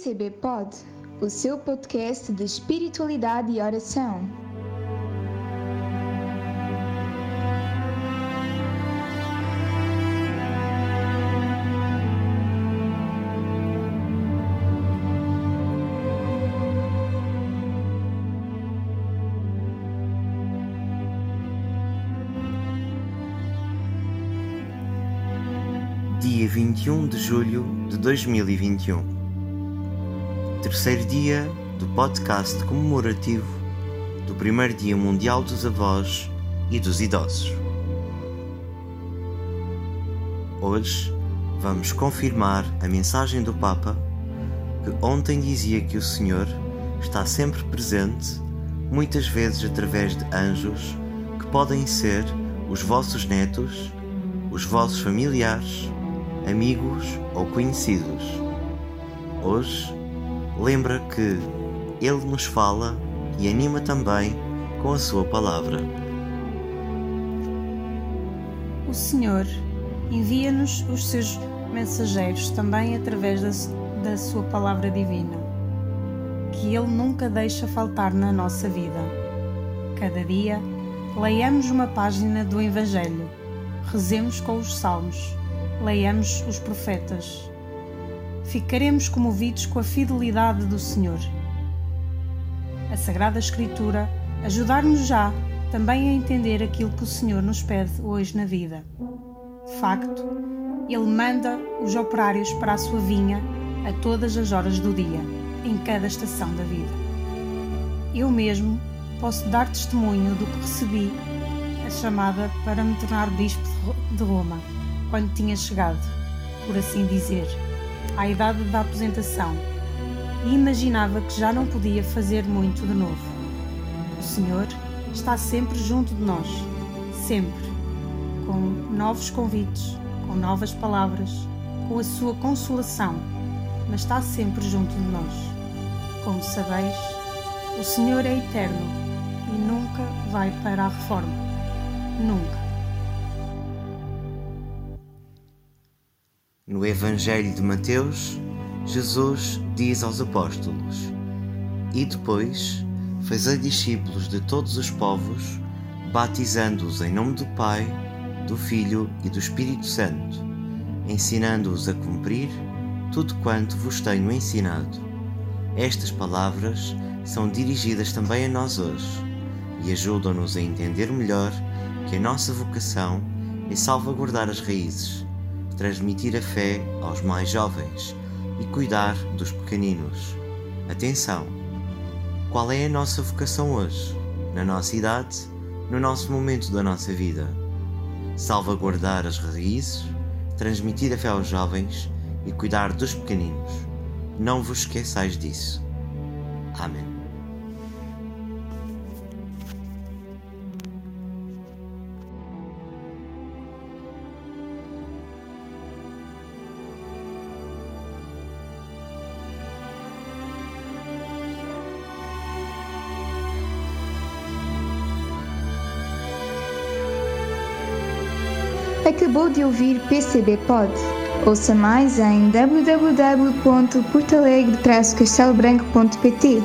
PCB Pod, o seu podcast de espiritualidade e oração. Dia 21 de julho de 2021. Terceiro dia do podcast comemorativo do primeiro Dia Mundial dos Avós e dos Idosos. Hoje vamos confirmar a mensagem do Papa que ontem dizia que o Senhor está sempre presente, muitas vezes através de anjos que podem ser os vossos netos, os vossos familiares amigos ou conhecidos. Hoje, lembra que Ele nos fala e anima também com a Sua palavra. O Senhor envia-nos os seus mensageiros também através da, da Sua palavra divina, que Ele nunca deixa faltar na nossa vida. Cada dia, leiamos uma página do Evangelho, rezemos com os Salmos leiamos os profetas. Ficaremos comovidos com a fidelidade do Senhor. A Sagrada Escritura ajudar-nos já também a entender aquilo que o Senhor nos pede hoje na vida. De facto, Ele manda os operários para a sua vinha a todas as horas do dia, em cada estação da vida. Eu mesmo posso dar testemunho do que recebi a chamada para me tornar bispo de Roma quando tinha chegado, por assim dizer, à idade da aposentação e imaginava que já não podia fazer muito de novo. O Senhor está sempre junto de nós, sempre, com novos convites, com novas palavras, com a sua consolação, mas está sempre junto de nós. Como sabeis, o Senhor é eterno e nunca vai para a reforma. Nunca. No Evangelho de Mateus, Jesus diz aos apóstolos: E depois fazei discípulos de todos os povos, batizando-os em nome do Pai, do Filho e do Espírito Santo, ensinando-os a cumprir tudo quanto vos tenho ensinado. Estas palavras são dirigidas também a nós hoje e ajudam-nos a entender melhor que a nossa vocação é salvaguardar as raízes transmitir a fé aos mais jovens e cuidar dos pequeninos. Atenção! Qual é a nossa vocação hoje, na nossa idade, no nosso momento da nossa vida? Salvaguardar as raízes, transmitir a fé aos jovens e cuidar dos pequeninos. Não vos esqueçais disso. Amém. Acabou de ouvir PCB Pod. Ouça mais em www.portalegre-castelobranco.pt